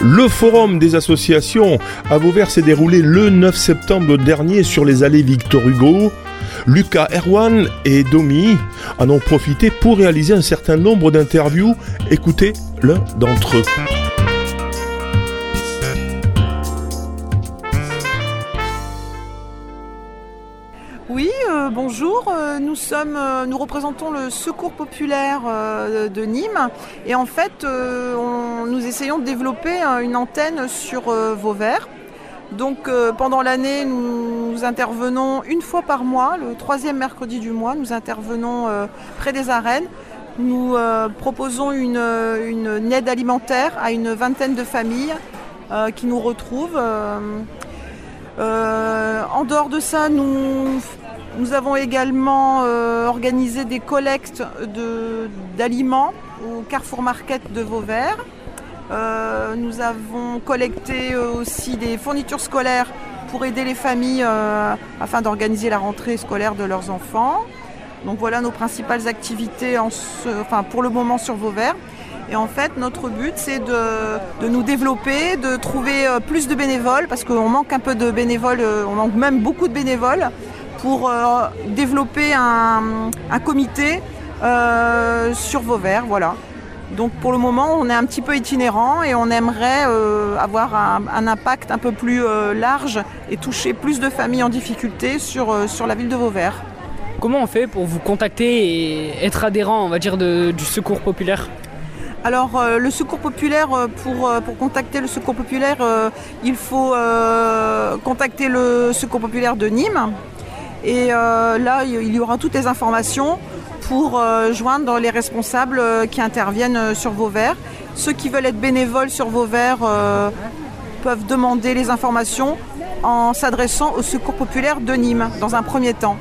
Le forum des associations à Vauvert s'est déroulé le 9 septembre dernier sur les allées Victor Hugo. Lucas Erwan et Domi en ont profité pour réaliser un certain nombre d'interviews. Écoutez l'un d'entre eux. Euh, bonjour. Euh, euh, nous représentons le Secours populaire de Nîmes et en fait, nous essayons de développer une antenne sur Vauvert. Donc pendant l'année, nous, intervenons une fois par mois, le troisième mercredi du mois, nous intervenons près des arènes. Nous proposons une, une, aide alimentaire à une vingtaine de familles qui nous retrouvent. en dehors de ça, nous nous avons également euh, organisé des collectes d'aliments au Carrefour Market de Vauvert. Euh, nous avons collecté euh, aussi des fournitures scolaires pour aider les familles afin d'organiser la rentrée scolaire de leurs enfants. Donc voilà nos principales activités pour le moment sur Vauvert. Et en fait, notre but, c'est de, nous développer, de trouver plus de bénévoles, parce qu'on manque un peu de bénévoles, on manque même beaucoup de bénévoles pour euh, développer un, comité euh, sur Vauvert. Voilà. Donc pour le moment, on est un petit peu itinérant et on aimerait euh, avoir un, impact un peu plus large et toucher plus de familles en difficulté sur, sur la ville de Vauvert. Comment on fait pour vous contacter et être adhérent, on va dire, du Secours populaire? Alors le secours populaire, pour, pour, contacter le secours populaire, il faut contacter le secours populaire de Nîmes, et euh, là, il y aura toutes les informations pour euh, joindre les responsables euh, qui interviennent sur Vauvert. Ceux qui veulent être bénévoles sur Vauvert peuvent demander les informations en s'adressant au Secours populaire de Nîmes dans un premier temps.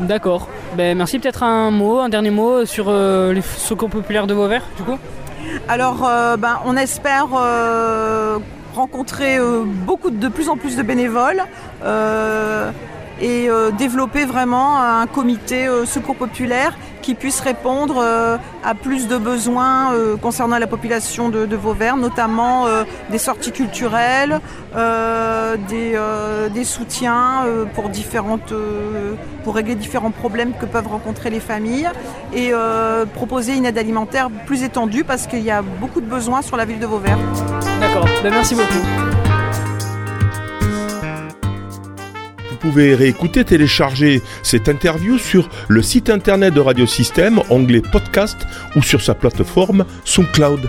D'accord. Ben, merci. Peut-être un mot, un dernier mot sur les Secours populaires de Vauvert, du coup? Alors, ben, on espère rencontrer beaucoup de plus en plus de bénévoles et euh, développer vraiment un comité euh, secours populaire qui puisse répondre euh, à plus de besoins concernant la population de, Vauvert, notamment des sorties culturelles, des, soutiens pour, régler différents problèmes que peuvent rencontrer les familles et proposer une aide alimentaire plus étendue parce qu'il y a beaucoup de besoins sur la ville de Vauvert. D'accord, ben, merci beaucoup. Pouvez réécouter, télécharger cette interview sur le site internet de Radiosystème, onglet podcast ou sur sa plateforme SoundCloud.